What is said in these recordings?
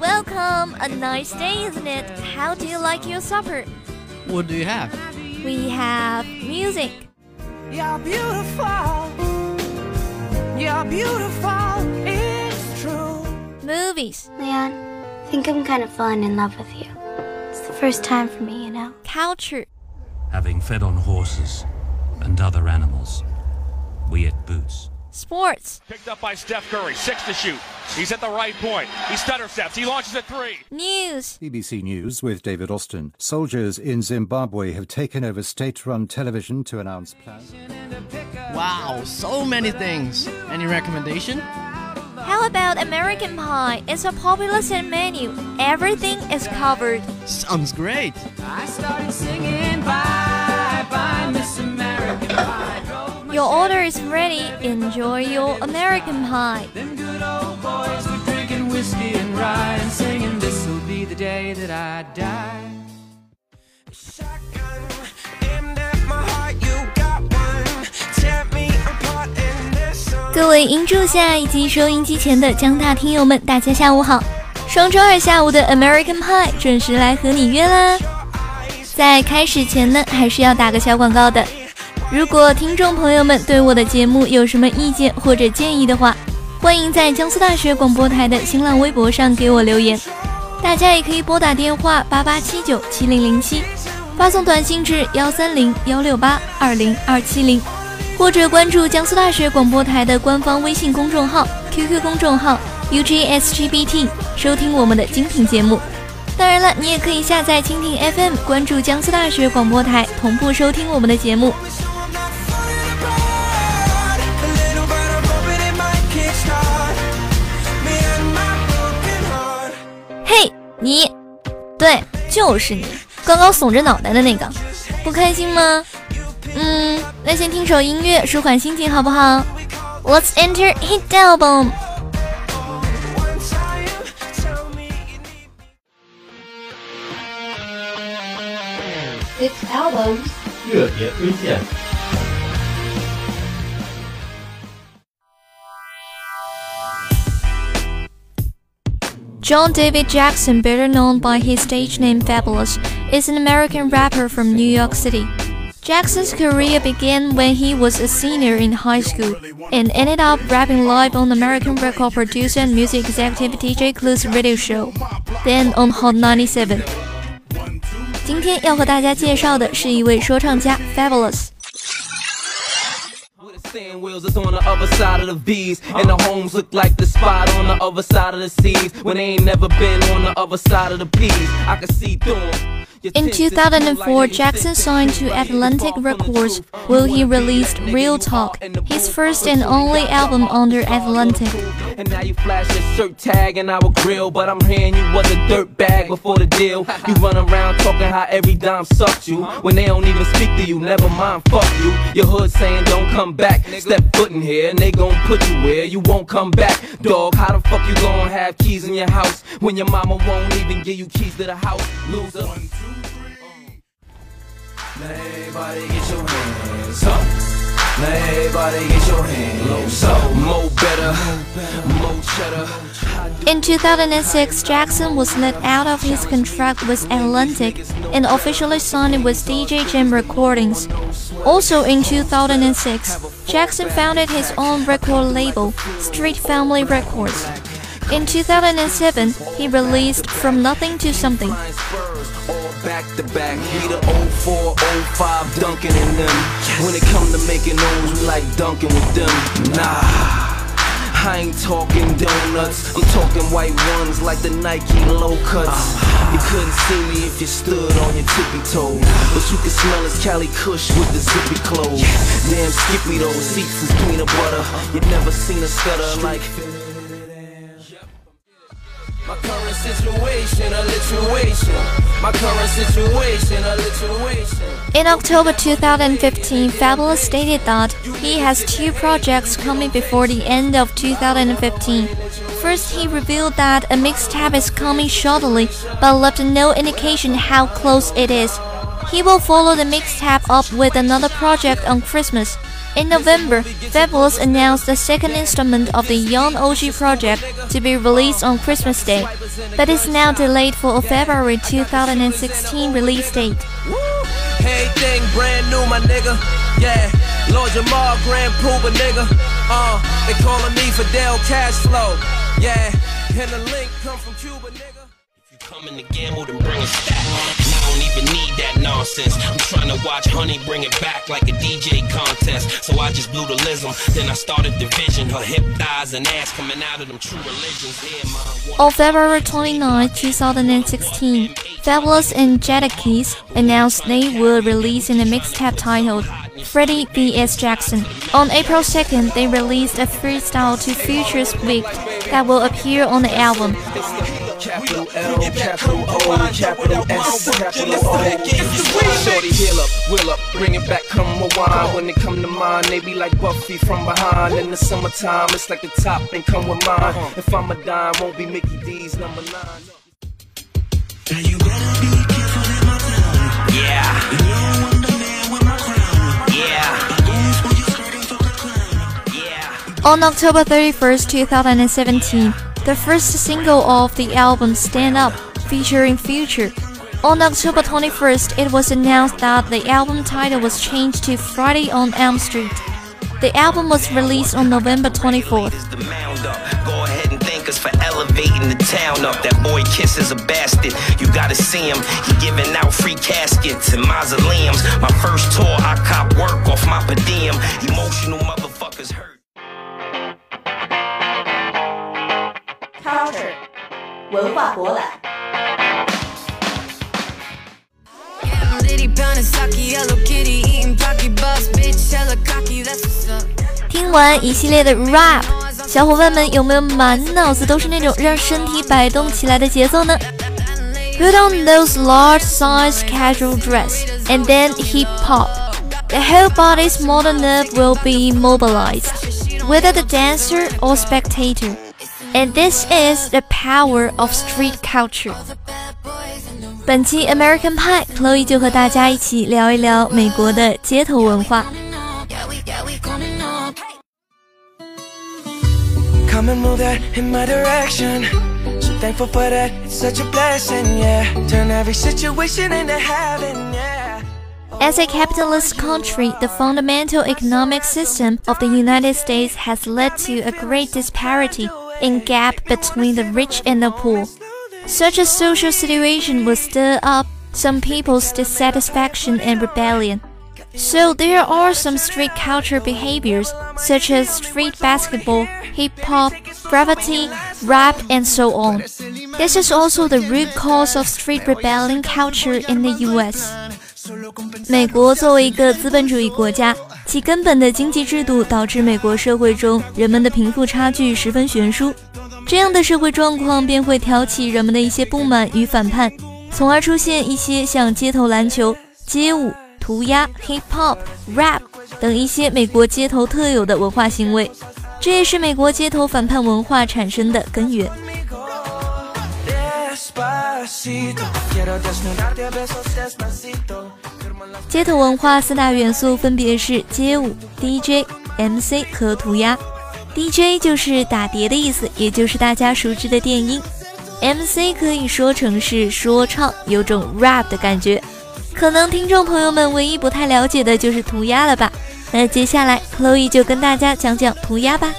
Welcome, a nice day, isn't it? How do you like your supper? What do you have? We have music, You're beautiful. You're beautiful. It's true. movies, Leon, I think I'm kind of falling in love with you. It's the first time for me, you know. culture, having fed on horses and other animals. We ate boots. sports, Picked up by Steph Curry, six to shoot. He's at the right point. He stutter steps. He launches at three. news, BBC News with David Austin. Soldiers in Zimbabwe have taken over state run television to announce plans. Wow, so many things. Any recommendation? How about American Pie? It's a popular set menu. Everything is covered. Sounds great. I started singing bye bye, Miss American Pie. Your order is ready. Enjoy your American Pie. Them good old boys were drinking whiskey and rye and singing, This'll be the day that I die. Shotgun aimed at my heart, you got one. Tear me apart in this song. 各位音柱下以及收音机前的江大听友们，大家下午好！双周二下午的 American Pie 准时来和你约啦。在开始前呢，还是要打个小广告的。如果听众朋友们对我的节目有什么意见或者建议的话，欢迎在江苏大学广播台的新浪微博上给我留言。大家也可以拨打电话八八七九七零零七，发送短信至幺三零幺六八二零二七零。或者关注江苏大学广播台的官方微信公众号、QQ 公众号 UJSGBT，收听我们的精品节目。当然了，你也可以下载蜻蜓 FM，关注江苏大学广播台，同步收听我们的节目。你，对，就是你，刚刚耸着脑袋的那个，不开心吗？嗯，那先听首音乐，舒缓心情好不好？Let's enter hit album。One time, tell me you need. Hit albums. 热别推荐。John David Jackson, better known by his stage name Fabolous, is an American rapper from New York City. Jackson's career began when he was a senior in high school and ended up rapping live on American record producer and music executive DJ Clue's radio show, then on Hot 97. 今天要和大家介绍的是一位说唱家 Fabolous。Sand wheels that's on the other side of the V's. And the homes look like the spot on the other side of the seas When they ain't never been on the other side of the P's. I can see through 'em. Your In 2004, Jackson signed to Atlantic Records, where he released Real Talk, his first and only album under Atlantic. And now you flash your shirt tag and our grill But I'm hearing you was a dirt bag before the deal. You run around talking how every dime sucked you When they don't even speak to you, never mind, fuck you. Your hood saying don't come back. Step foot in here and they gon' put you where you won't come back. Dog, how the fuck you gon' have keys in your house When your mama won't even give you keys to the house? Loser Now everybody get your hands up now everybody get your hands up. Mo better, mo cheddar. In 2006, Jackson was let out of his contract with Atlantic and officially signed with Def Jam Recordings. Also in 2006, Jackson founded his own record label, Street Family Records. In 2007, he released From Nothing to Something. Spurs, all back to back. We the 04, 05 dunking in them. When it come to making those, we like dunking with them. Nah. I ain't talking donuts, I'm talking white ones like the Nike low cuts. You couldn't see me if you stood on your tippy toes, but you could smell his Cali Kush with the zippy clothes. Damn Skippy those seats is peanut butter. You never seen a stutter like. My current situation, a. My current situation, a. In October 2015, Fabolous stated that he has two projects coming before the end of 2015. First, he revealed that a mixtape is coming shortly, but left no indication how close it is. He will follow the mixtape up with another project on Christmas. In November, Fabolous announced the second installment of the Young OG project to be released on Christmas Day, but is now delayed for a February 2016 release date. Everything brand new, my nigga. Yeah, Lord Jamal, Grand Puba, nigga. Uh, they calling me Fidel Cashflow. Yeah, and the link come from Cuba, nigga. If you coming to gamble, then bring a stack. Don't even need that nonsense. I'm trying to watch Honey bring it back like a DJ contest. So I just blew the lism. Then I started division. Her hip thighs and ass coming out of them true religions. Yeah. On February 29, 2016, Fabolous and Jadakiss announced they will release in a mixtape titled Freddy vs. Jason. On April 2nd, they released a freestyle to Future's Wicked that will appear on the album. Capital L, capital O, capital S, capital O. Shorty, heal up, will up, bring it back, come rewind. When they come to mind, they be like Buffy from behind. In the summertime, it's like the top and come with mine. If I'm a dime, won't be Mickey D's number nine. Now you On October 31st, 2017, the first single of the album Stand Up featuring Future. On October 21st, it was announced that the album title was changed to Friday on Elm Street. The album was released on November 24th. Is the mound up. Go ahead and thank us for elevating the town up. That boy Kiss is a bastard. You gotta see him. He giving out free caskets and mausoleums. My first tour, I cop work off my per diem. Emotional motherfuckers hurt. 文化博览。 Litty pound sake, Hello Kitty eating Pocky Boss, bitch, hella cocky, that's what's up. 听完一系列的 rap，小伙伴们有没有满脑子都是那种让身体摆动起来的节奏呢？Put on those large-size casual dress and then hip hop. The whole body's motor nerve will be mobilized, whether the dancer or spectator. And this is the power of street culture. 本期 American Pie Chloe 就和大家一起聊一聊美国的街头文化。 Come and move that in my direction. So thankful for that. It's such a blessing, yeah. Turn every situation into heaven, yeah. As a capitalist country, the fundamental economic system of the United States has led to a great disparity in gap between the rich and the poor. Such a social situation will stir up some people's dissatisfaction and rebellion. So there are some street culture behaviors such as street basketball, hip hop, graffiti, rap, and so on. This is also the root cause of street rebellion culture in the U.S. 美国作为一个资本主义国家，其根本的经济制度导致美国社会中人们的贫富差距十分悬殊。这样的社会状况便会挑起人们的一些不满与反叛，从而出现一些像街头篮球、街舞、涂鸦、hip hop、rap 等一些美国街头特有的文化行为。这也是美国街头反叛文化产生的根源。街头文化四大元素分别是街舞、DJ、MC 和涂鸦。DJ 就是打碟的意思，也就是大家熟知的电音。MC 可以说成是说唱，有种 rap 的感觉。可能听众朋友们唯一不太了解的就是涂鸦了吧？那接下来 Chloe 就跟大家讲讲涂鸦吧。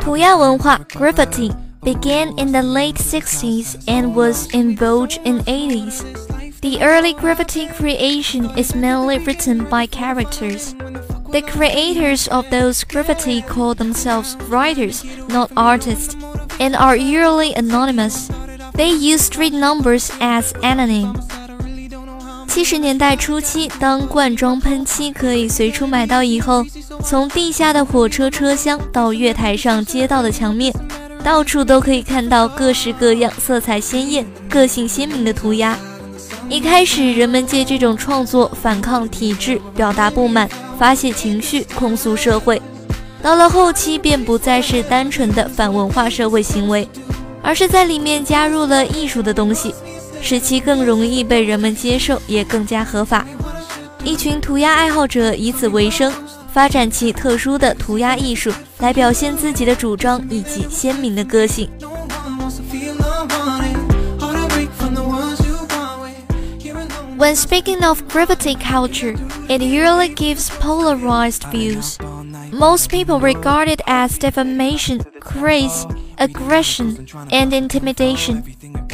Puya Wenhua Graffiti began in the late 60s and was in vogue in 80s. The early graffiti creation is mainly written by characters. The creators of those graffiti call themselves writers, not artists, and are usually anonymous. They use street numbers as anonym. 七十年代初期，当罐装喷漆可以随处买到以后，从地下的火车车厢到月台上街道的墙面，到处都可以看到各式各样、色彩鲜艳、个性鲜明的涂鸦。一开始，人们借这种创作反抗体制，表达不满，发泄情绪，控诉社会。到了后期便不再是单纯的反文化社会行为，而是在里面加入了艺术的东西，使其更容易被人们接受，也更加合法。一群涂鸦爱好者以此为生，发展其特殊的涂鸦艺术，来表现自己的主张以及鲜明的个性。When speaking of graffiti culture, it usually gives polarized views. Most people regard it as defamation, craze, aggression, and intimidation.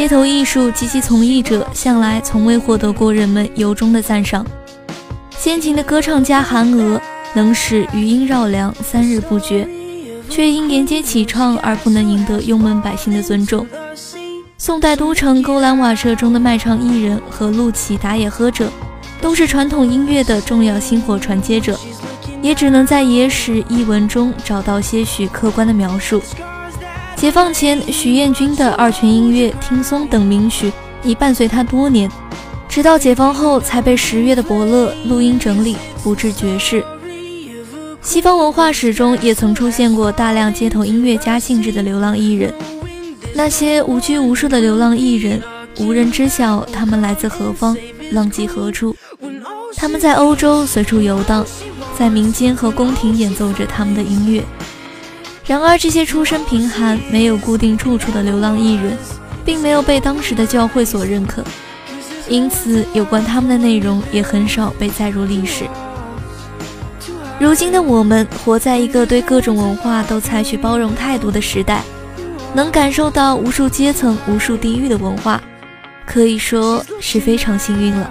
街头艺术及其从艺者向来从未获得过人们由衷的赞赏。先秦的歌唱家韩娥能使余音绕梁三日不绝，却因沿街起唱而不能赢得拥门百姓的尊重。宋代都城勾栏瓦舍中的卖唱艺人和陆琪打野喝者，都是传统音乐的重要薪火传接者，也只能在野史译文中找到些许客观的描述。解放前，许彦君的二泉音乐、听松等名曲已伴随他多年，直到解放后才被十月的伯乐录音整理，布置爵士。西方文化史中也曾出现过大量街头音乐家性质的流浪艺人，那些无拘无束的流浪艺人，无人知晓他们来自何方，浪迹何处。他们在欧洲随处游荡，在民间和宫廷演奏着他们的音乐。然而，这些出身贫寒、没有固定住处的流浪艺人，并没有被当时的教会所认可，因此有关他们的内容也很少被载入历史。如今的我们活在一个对各种文化都采取包容态度的时代，能感受到无数阶层、无数地域的文化，可以说是非常幸运了。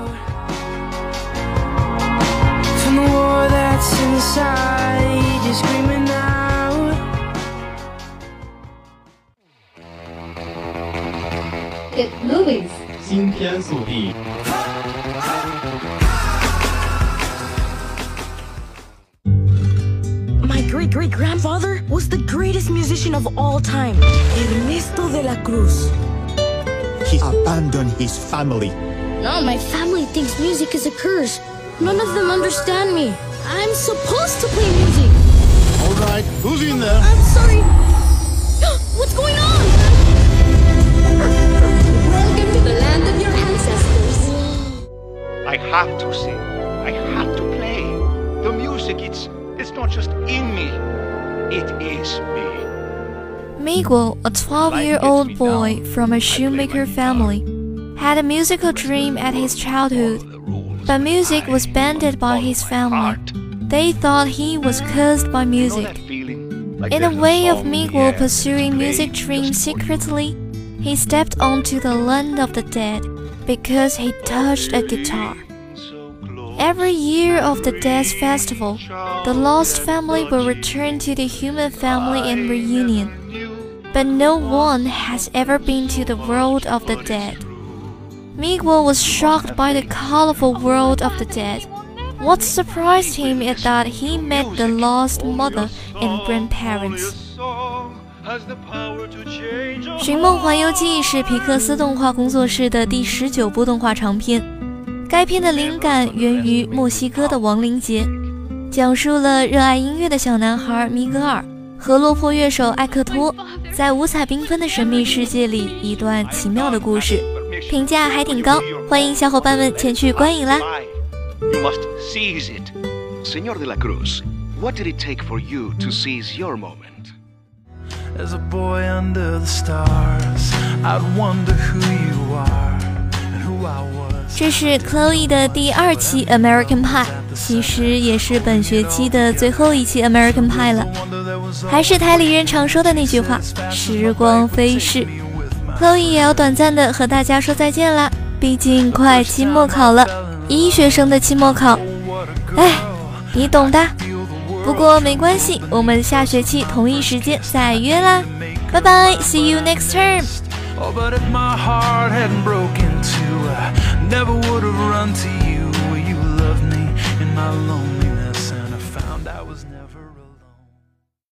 Get moving，新天速递。great grandfather was the greatest musician of all time, Ernesto de la Cruz. He abandoned his family. No, my family thinks music is a curse. None of them understand me. I'm supposed to play music. All right, who's in there? I'm sorry. What's going on? I have to sing. I have to play. The music, it's it's not just in me, it is me. Miguel, a 12 year old boy from a shoemaker family, had a musical dream at his childhood, but music was banned by his family. They thought he was cursed by music. In a way of Miguel pursuing music dreams secretly, he stepped onto the land of the dead because he touched a guitar. Every year of the Death Festival, the lost family will return to the human family in reunion. But no one has ever been to the world of the dead. Miguel was shocked by the colorful world of the dead. What surprised him is that he met the lost mother and grandparents.《寻梦环游记》是皮克斯动画工作室的第十九部动画长片。该片的灵感源于墨西哥的亡灵节，讲述了热爱音乐的小男孩米格尔和落魄乐手艾克托在五彩缤纷的神秘世界里一段奇妙的故事，评价还挺高，欢迎小伙伴们前去观影啦！You must seize it, Señor de la Cruz. What did it take for you to seize your moment? As a boy under the stars, I'd wonder who you are and who I was. 这是 Chloe 的第二期 American Pie，其实也是本学期的最后一期 American Pie 了。还是台里人常说的那句话：时光飞逝，Chloe 也要短暂的和大家说再见啦。毕竟快期末考了，医学生的期末考，哎，你懂的。不过没关系，我们下学期同一时间再约啦，拜拜，See you next term。Oh, but if my heart hadn't broken too, I never would have run to you. You love me in my loneliness,